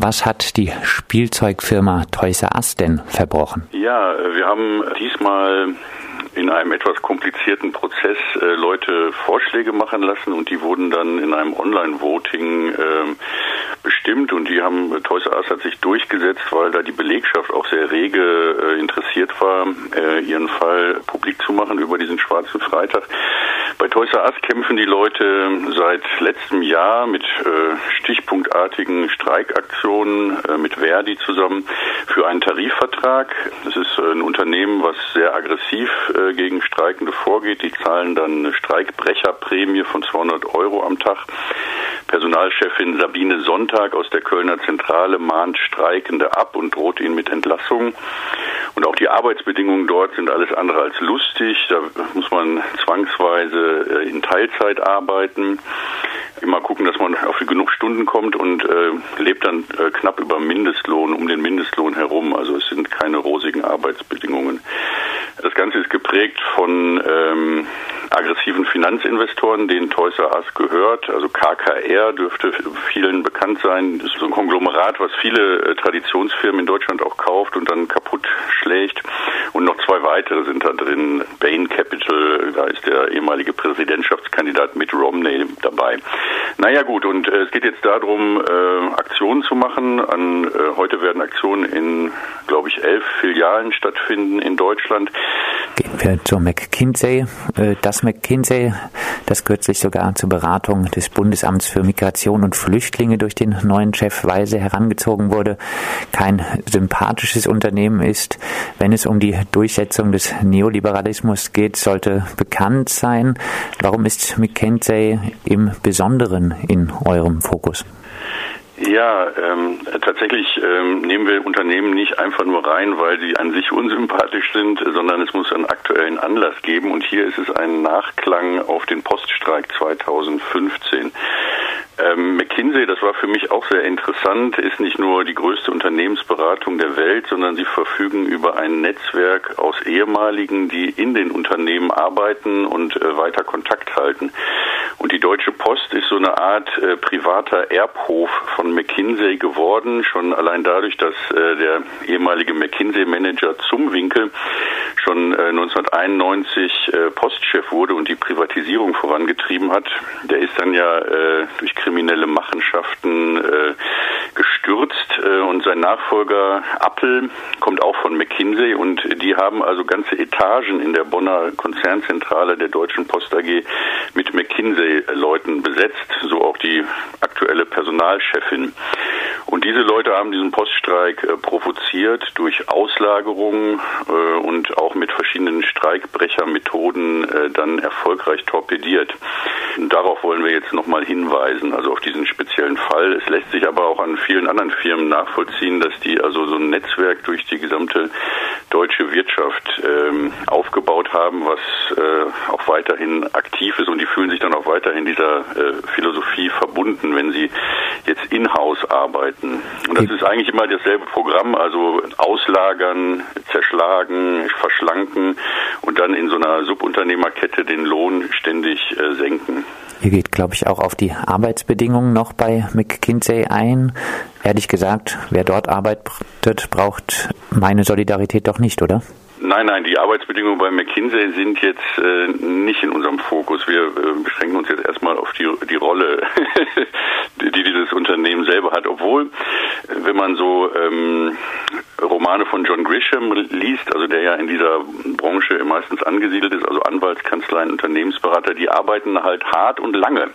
Was hat die Spielzeugfirma Toys R Us denn verbrochen? Ja, wir haben diesmal in einem etwas komplizierten Prozess äh, Leute Vorschläge machen lassen und die wurden dann in einem Online-Voting äh, bestimmt und die haben, Toys R Us hat sich durchgesetzt, weil da die Belegschaft auch sehr rege äh, interessiert war, äh, ihren Fall publik zu machen über diesen schwarzen Freitag. Bei Toys R Us kämpfen die Leute seit letztem Jahr mit äh, stichpunktartigen Streikaktionen äh, mit Verdi zusammen für einen Tarifvertrag. Das ist äh, ein Unternehmen, was sehr aggressiv äh, gegen Streikende vorgeht. Die zahlen dann eine Streikbrecherprämie von 200 Euro am Tag. Personalchefin Sabine Sonntag aus der Kölner Zentrale mahnt Streikende ab und droht ihnen mit Entlassung. Und auch die Arbeitsbedingungen dort sind alles andere als lustig. Da muss man zwangsweise äh, in Teilzeit arbeiten, immer gucken, dass man auf genug Stunden kommt und äh, lebt dann äh, knapp über Mindestlohn, um den Mindestlohn herum. Also es sind keine rosigen Arbeitsbedingungen. Das Ganze ist geprägt von ähm, aggressiven Finanzinvestoren, denen Toys R Us gehört. Also KKR dürfte vielen bekannt sein. Das ist so ein Konglomerat, was viele äh, Traditionsfirmen in Deutschland auch kauft und dann kaputt schlägt. Und noch zwei weitere sind da drin. Bain Capital, da ist der ehemalige Präsidentschaftskandidat Mitt Romney dabei. Naja gut, und äh, es geht jetzt darum, äh, Aktionen zu machen. An, äh, heute werden Aktionen in, glaube ich, elf Filialen stattfinden in Deutschland. Gehen wir zur McKinsey. Äh, das McKinsey, das kürzlich sogar zur Beratung des Bundesamts für Migration und Flüchtlinge durch den neuen Chef Weise herangezogen wurde, kein sympathisches Unternehmen ist. Wenn es um die Durchsetzung des Neoliberalismus geht, sollte bekannt sein. Warum ist McKinsey im Besonderen in eurem Fokus? Ja, ähm, tatsächlich ähm, nehmen wir Unternehmen nicht einfach nur rein, weil sie an sich unsympathisch sind, sondern es muss einen aktuellen Anlass geben. Und hier ist es ein Nachklang auf den Poststreik 2015. Ähm, McKinsey, das war für mich auch sehr interessant, ist nicht nur die größte Unternehmensberatung der Welt, sondern sie verfügen über ein Netzwerk aus ehemaligen, die in den Unternehmen arbeiten und äh, weiter Kontakt halten. Und die Deutsche Post ist so eine Art äh, privater Erbhof von McKinsey geworden, schon allein dadurch, dass äh, der ehemalige McKinsey-Manager zum Winkel schon äh, 1991 äh, Postchef wurde und die Privatisierung vorangetrieben hat. Der ist dann ja äh, durch kriminelle Machenschaften äh, gestürzt äh, und sein Nachfolger Appel kommt auch von McKinsey und die haben also ganze Etagen in der Bonner Konzernzentrale der Deutschen Post AG mit McKinsey-Leuten besetzt, so auch die aktuelle Personalchefin. Und diese Leute haben diesen Poststreik äh, provoziert durch Auslagerungen äh, und auch mit verschiedenen Streikbrechermethoden äh, dann erfolgreich torpediert. Und darauf wollen wir jetzt nochmal hinweisen, also auf diesen speziellen Fall. Es lässt sich aber auch an vielen anderen Firmen nachvollziehen, dass die also so ein Netzwerk durch die gesamte deutsche Wirtschaft ähm, aufgebaut haben, was äh, auch weiterhin aktiv ist und die fühlen sich dann auch weiterhin dieser äh, Philosophie verbunden, wenn sie jetzt in-house arbeiten. Und das ist eigentlich immer dasselbe Programm, also auslagern, zerschlagen, verschlanken und dann in so einer Subunternehmerkette den Lohn ständig äh, senken. Ihr geht, glaube ich, auch auf die Arbeitsbedingungen noch bei McKinsey ein. Ehrlich gesagt, wer dort arbeitet, braucht meine Solidarität doch nicht, oder? Nein, nein, die Arbeitsbedingungen bei McKinsey sind jetzt äh, nicht in unserem Fokus. Wir äh, beschränken uns jetzt erstmal auf die, die Rolle, die dieses Unternehmen selber hat. Obwohl, wenn man so ähm, Romane von John Grisham liest, also der ja in dieser Branche meistens angesiedelt ist, also Anwaltskanzleien, Unternehmensberater, die arbeiten halt hart und lange.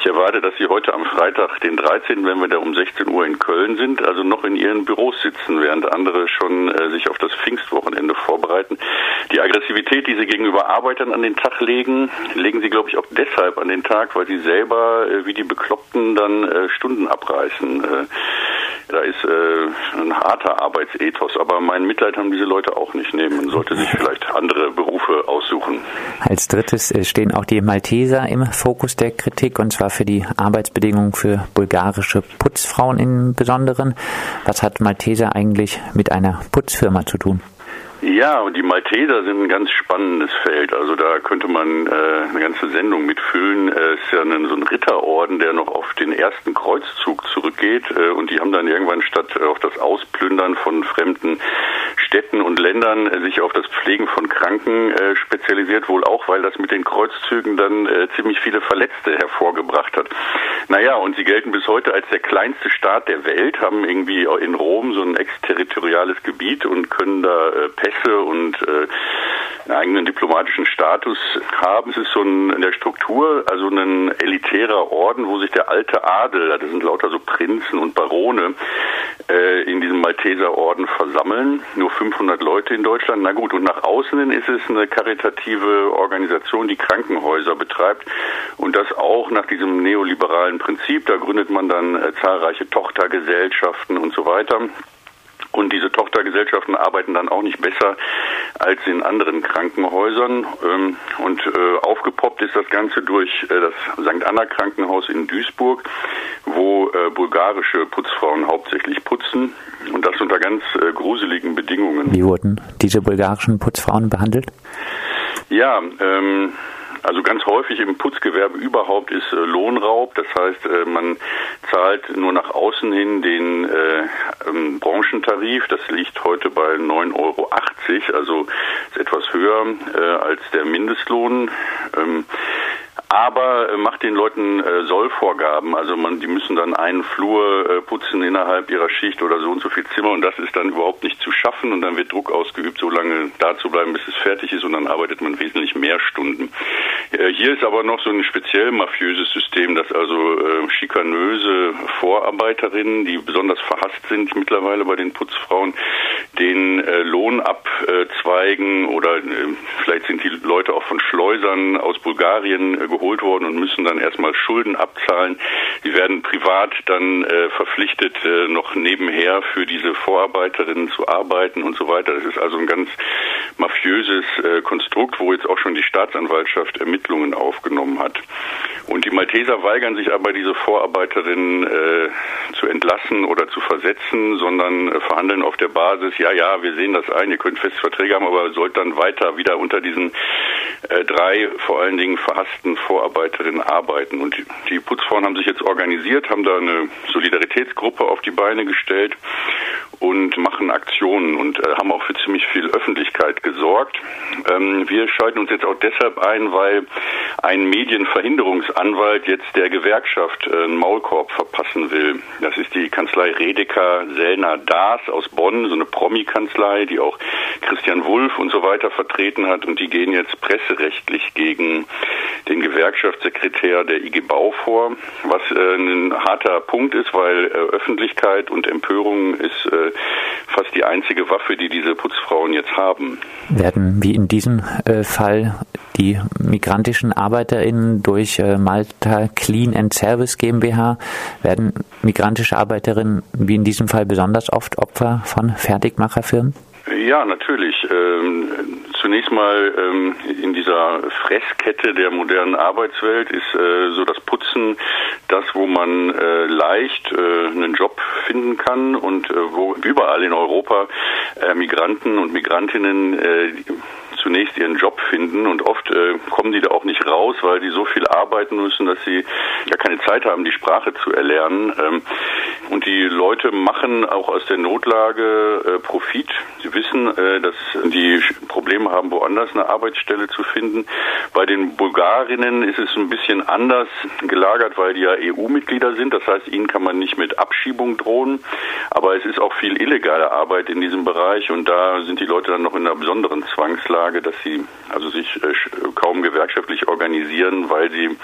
Ich erwarte, dass sie heute am Freitag, den 13., wenn wir da um 16 Uhr in Köln sind, also noch in ihren Büros sitzen, während andere schon äh, sich auf das Pfingstwochenende vorbereiten. Die Aggressivität, die sie gegenüber Arbeitern an den Tag legen, legen sie, glaube ich, auch deshalb an den Tag, weil sie selber äh, wie die Bekloppten dann äh, Stunden abreißen. Da ist äh, ein harter Arbeitsethos, aber mein Mitleid haben diese Leute auch nicht nehmen. Man sollte sich vielleicht andere Berufe aussuchen. Als drittes äh, stehen auch die Malteser im Fokus der Kritik und zwar für die Arbeitsbedingungen für bulgarische Putzfrauen im Besonderen. Was hat Malteser eigentlich mit einer Putzfirma zu tun? Ja, und die Malteser sind ein ganz spannendes Feld. Also da könnte man äh, eine ganze Sendung mitfüllen. Es äh, ist ja ein, so ein Ritterorden, der noch auf den ersten Kreuzzug zurückgeht. Äh, und die haben dann irgendwann statt äh, auf das Ausplündern von fremden Städten und Ländern äh, sich auf das Pflegen von Kranken äh, spezialisiert, wohl auch, weil das mit den Kreuzzügen dann äh, ziemlich viele Verletzte hervorgebracht hat. Naja, und sie gelten bis heute als der kleinste Staat der Welt, haben irgendwie in Rom so ein exterritoriales Gebiet und können da äh, Pässe und äh, einen eigenen diplomatischen Status haben. Es ist so ein, in der Struktur also ein elitärer Orden, wo sich der alte Adel, das sind lauter so Prinzen und Barone, äh, in diesem Malteserorden versammeln. Nur 500 Leute in Deutschland. Na gut, und nach außen hin ist es eine karitative Organisation, die Krankenhäuser betreibt und das auch nach diesem neoliberalen Prinzip. Da gründet man dann äh, zahlreiche Tochtergesellschaften und so weiter. Und diese Tochtergesellschaften arbeiten dann auch nicht besser als in anderen Krankenhäusern. Ähm, und äh, aufgepoppt ist das Ganze durch äh, das St. Anna Krankenhaus in Duisburg, wo äh, bulgarische Putzfrauen hauptsächlich putzen. Und das unter ganz gruseligen Bedingungen. Wie wurden diese bulgarischen Putzfrauen behandelt? Ja, ähm, also ganz häufig im Putzgewerbe überhaupt ist äh, Lohnraub. Das heißt, äh, man zahlt nur nach außen hin den äh, ähm, Branchentarif. Das liegt heute bei 9,80 Euro, also ist etwas höher äh, als der Mindestlohn. Ähm, aber äh, macht den Leuten äh, Sollvorgaben. Also man, die müssen dann einen Flur äh, putzen innerhalb ihrer Schicht oder so und so viel Zimmer und das ist dann überhaupt nicht zu schaffen und dann wird Druck ausgeübt, so lange da zu bleiben, bis es fertig ist und dann arbeitet man wesentlich mehr Stunden. Hier ist aber noch so ein speziell mafiöses System, dass also äh, schikanöse Vorarbeiterinnen, die besonders verhasst sind mittlerweile bei den Putzfrauen, den äh, Lohn abzweigen oder äh, vielleicht sind die Leute auch von Schleusern aus Bulgarien äh, geholt worden und müssen dann erstmal Schulden abzahlen. Die werden privat dann äh, verpflichtet, äh, noch nebenher für diese Vorarbeiterinnen zu arbeiten und so weiter. Das ist also ein ganz mafiöses Konstrukt, wo jetzt auch schon die Staatsanwaltschaft Ermittlungen aufgenommen hat. Und die Malteser weigern sich aber, diese Vorarbeiterinnen äh, zu entlassen oder zu versetzen, sondern äh, verhandeln auf der Basis, ja, ja, wir sehen das ein, ihr könnt Festverträge haben, aber sollt dann weiter wieder unter diesen äh, drei vor allen Dingen verhassten Vorarbeiterinnen arbeiten. Und die, die Putzfrauen haben sich jetzt organisiert, haben da eine Solidaritätsgruppe auf die Beine gestellt und machen Aktionen und äh, haben auch für ziemlich viel Öffentlichkeit gesorgt. Ähm, wir schalten uns jetzt auch deshalb ein, weil ein Medienverhinderungsanwalt jetzt der Gewerkschaft äh, einen Maulkorb verpassen will. Das ist die Kanzlei Redeker Sellner Daas aus Bonn, so eine Promi-Kanzlei, die auch Christian Wulff und so weiter vertreten hat und die gehen jetzt presserechtlich gegen den Gewerkschaftssekretär der IG Bau vor, was äh, ein harter Punkt ist, weil äh, Öffentlichkeit und Empörung ist äh, fast die einzige Waffe, die diese Putzfrauen jetzt haben. Werden wie in diesem äh, Fall die migrantischen ArbeiterInnen durch äh, Malta Clean and Service GmbH, werden migrantische Arbeiterinnen wie in diesem Fall besonders oft Opfer von Fertigmacherfirmen? Ja, natürlich. Ähm, zunächst mal ähm, in dieser Fresskette der modernen Arbeitswelt ist äh, so das Putzen das, wo man äh, leicht äh, einen Job finden kann und äh, wo überall in Europa äh, Migranten und Migrantinnen äh, zunächst ihren Job finden und oft äh, kommen die da auch nicht raus, weil die so viel arbeiten müssen, dass sie ja keine Zeit haben, die Sprache zu erlernen. Ähm, und die Leute machen auch aus der Notlage äh, Profit. Sie wissen, äh, dass die Probleme haben, woanders eine Arbeitsstelle zu finden. Bei den Bulgarinnen ist es ein bisschen anders gelagert, weil die ja EU-Mitglieder sind. Das heißt, ihnen kann man nicht mit Abschiebung drohen. Aber es ist auch viel illegale Arbeit in diesem Bereich und da sind die Leute dann noch in einer besonderen Zwangslage, dass sie also sich äh, kaum gewerkschaftlich organisieren, weil sie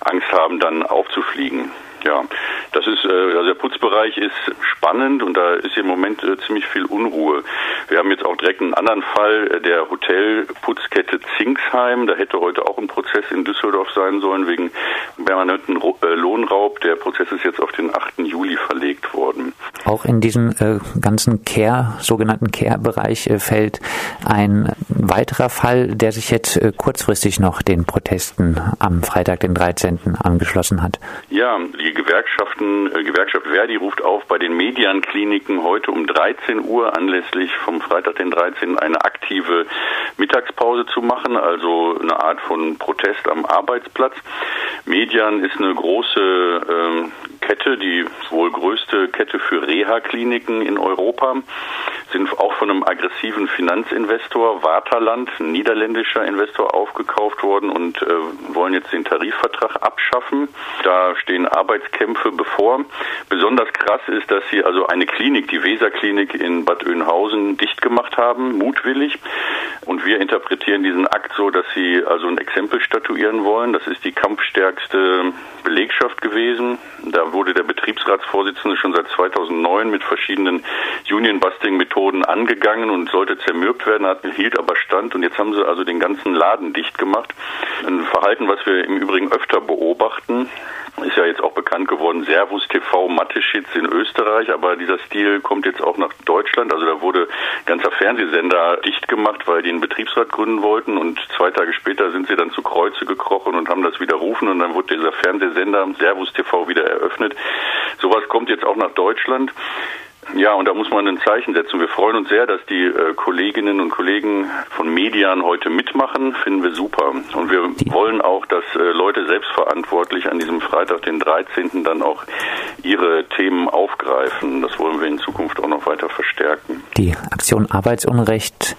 Angst haben, dann aufzufliegen. Ja, das ist, also der Putzbereich ist spannend und da ist im Moment äh, ziemlich viel Unruhe. Wir haben jetzt auch direkt einen anderen Fall äh, der Hotelputzkette Zingsheim. Da hätte heute auch ein Prozess in Düsseldorf sein sollen wegen permanenten Lohnraub. Der Prozess ist jetzt auf den 8. Juli verlegt worden. Auch in diesem äh, ganzen Care, sogenannten Care-Bereich äh, fällt ein weiterer Fall, der sich jetzt äh, kurzfristig noch den Protesten am Freitag, den 13. angeschlossen hat. Ja, die Gewerkschaft rufen, äh, Gewerkschaft Verdi ruft auf, bei den Mediankliniken heute um 13 Uhr anlässlich vom Freitag den 13. eine aktive Mittagspause zu machen, also eine Art von Protest am Arbeitsplatz. Median ist eine große ähm, Kette, die wohl größte Kette für Reha-Kliniken in Europa, sind auch von einem aggressiven Finanzinvestor, Waterland, ein niederländischer Investor, aufgekauft worden und äh, wollen jetzt den Tarifvertrag abschaffen. Da stehen Arbeitskämpfe bevor. Besonders krass ist, dass sie also eine Klinik, die Weserklinik in Bad Oeynhausen, dicht gemacht haben, mutwillig. Und wir interpretieren diesen Akt so, dass sie also ein Exempel statuieren wollen. Das ist die kampfstärkste Belegschaft gewesen. Da wurde der Betriebsratsvorsitzende schon seit 2009 mit verschiedenen Union-Busting-Methoden angegangen und sollte zermürbt werden, hat, hielt aber stand. Und jetzt haben sie also den ganzen Laden dicht gemacht. Ein Verhalten, was wir im Übrigen öfter beobachten ist ja jetzt auch bekannt geworden, Servus TV Mathe-Shits in Österreich, aber dieser Stil kommt jetzt auch nach Deutschland. Also da wurde ganzer Fernsehsender dicht gemacht, weil die einen Betriebsrat gründen wollten und zwei Tage später sind sie dann zu Kreuze gekrochen und haben das widerrufen und dann wurde dieser Fernsehsender Servus TV wieder eröffnet. Sowas kommt jetzt auch nach Deutschland. Ja, und da muss man ein Zeichen setzen. Wir freuen uns sehr, dass die äh, Kolleginnen und Kollegen von Median heute mitmachen. Finden wir super. Und wir wollen auch, dass äh, Leute selbstverantwortlich an diesem Freitag, den 13., dann auch ihre Themen aufgreifen. Das wollen wir in Zukunft auch noch weiter verstärken. Die Aktion Arbeitsunrecht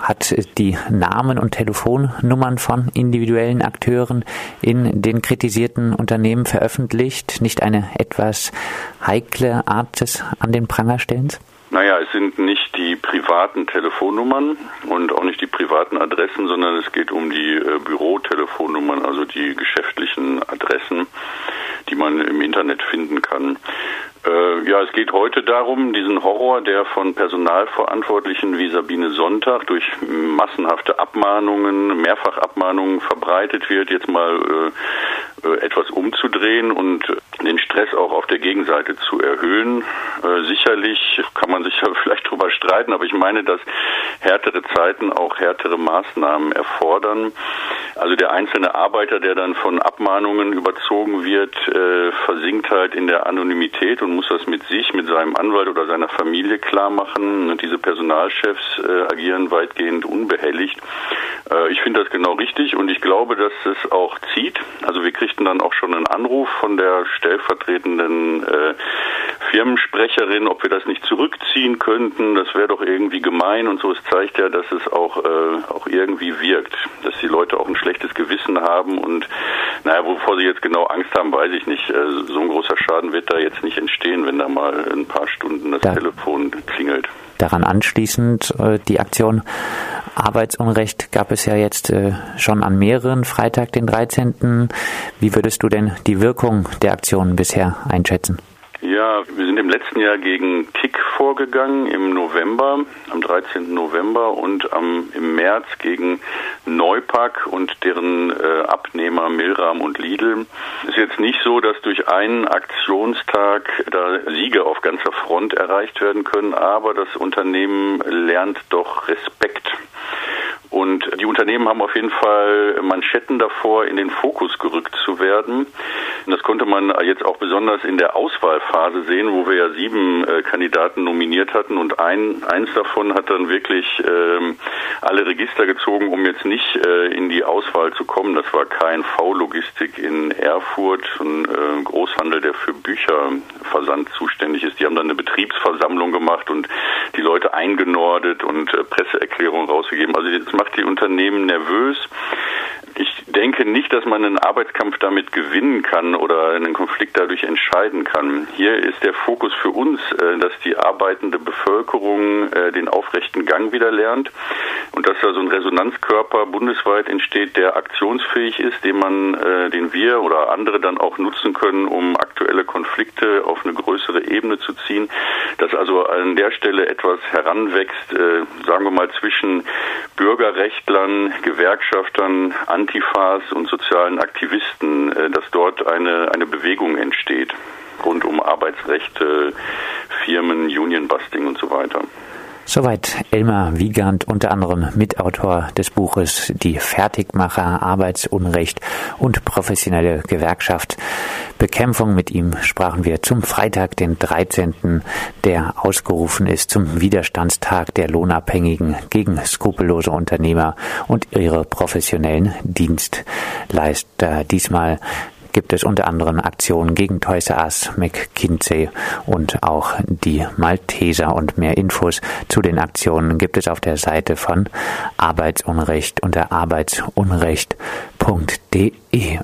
hat die Namen und Telefonnummern von individuellen Akteuren in den kritisierten Unternehmen veröffentlicht. Nicht eine etwas heikle Art des an den Pranger stellens? Naja, es sind nicht die privaten Telefonnummern und auch nicht die privaten Adressen, sondern es geht um die äh, Bürotelefonnummern, also die geschäftlichen Adressen, die man im Internet finden kann. Äh, ja, es geht heute darum, diesen Horror, der von Personalverantwortlichen wie Sabine Sonntag durch massenhafte Abmahnungen, Mehrfachabmahnungen verbreitet wird, jetzt mal äh, äh, etwas umzudrehen und den Stress auch auf der Gegenseite zu erhöhen. Äh, sicherlich kann man sich ja vielleicht drüber streiten, aber ich meine, dass härtere Zeiten auch härtere Maßnahmen erfordern. Also der einzelne Arbeiter, der dann von Abmahnungen überzogen wird, äh, versinkt halt in der Anonymität und muss das mit sich, mit seinem Anwalt oder seiner Familie klar machen. Und diese Personalchefs äh, agieren weitgehend unbehelligt. Äh, ich finde das genau richtig und ich glaube, dass es auch zieht. Also wir kriegten dann auch schon einen Anruf von der stellvertretenden äh, Firmensprecherin, ob wir das nicht zurückziehen könnten. Das wäre doch irgendwie gemein und so. Es zeigt ja, dass es auch, äh, auch irgendwie wirkt, dass die Leute auch ein schlechtes Gewissen haben und naja, wovor sie jetzt genau Angst haben, weiß ich nicht. Äh, so ein großer Schaden wird da jetzt nicht entstehen, wenn da mal ein paar Stunden das da, Telefon klingelt. Daran anschließend äh, die Aktion Arbeitsunrecht gab es ja jetzt äh, schon an mehreren Freitag, den 13. Wie würdest du denn die Wirkung der Aktion bisher einschätzen? Ja, wir sind im letzten Jahr gegen Kick vorgegangen im November, am 13. November und am, im März gegen Neupack und deren äh, Abnehmer Milram und Lidl. Es ist jetzt nicht so, dass durch einen Aktionstag da Siege auf ganzer Front erreicht werden können, aber das Unternehmen lernt doch Respekt und die Unternehmen haben auf jeden Fall Manschetten davor, in den Fokus gerückt zu werden. Das konnte man jetzt auch besonders in der Auswahlphase sehen, wo wir ja sieben äh, Kandidaten nominiert hatten und ein, eins davon hat dann wirklich ähm, alle Register gezogen, um jetzt nicht äh, in die Auswahl zu kommen. Das war KNV-Logistik in Erfurt, ein äh, Großhandel, der für Bücherversand zuständig ist. Die haben dann eine Betriebsversammlung gemacht und die Leute eingenordet und äh, Presseerklärungen rausgegeben. Also das macht die Unternehmen nervös. Ich denke nicht, dass man einen Arbeitskampf damit gewinnen kann oder einen Konflikt dadurch entscheiden kann. Hier ist der Fokus für uns, äh, dass die arbeitende Bevölkerung äh, den aufrechten Gang wieder lernt und dass da so ein Resonanzkörper bundesweit entsteht, der aktionsfähig ist, den man, äh, den wir oder andere dann auch nutzen können, um aktuelle Konflikte auf eine größere Ebene zu ziehen. Dass also an der Stelle etwas heranwächst, sagen wir mal zwischen Bürgerrechtlern, Gewerkschaftern, Antifas und sozialen Aktivisten, äh, dass dort eine, eine Bewegung entsteht rund um Arbeitsrechte, Firmen, Unionbusting und so weiter. Soweit Elmar Wiegand, unter anderem Mitautor des Buches Die Fertigmacher, Arbeitsunrecht und professionelle Gewerkschaft. Bekämpfung mit ihm sprachen wir zum Freitag, den 13., der ausgerufen ist zum Widerstandstag der Lohnabhängigen gegen skrupellose Unternehmer und ihre professionellen Dienstleister. Diesmal gibt es unter anderem Aktionen gegen Toys R Us, McKinsey und auch die Malteser und mehr Infos zu den Aktionen gibt es auf der Seite von Arbeitsunrecht unter arbeitsunrecht.de.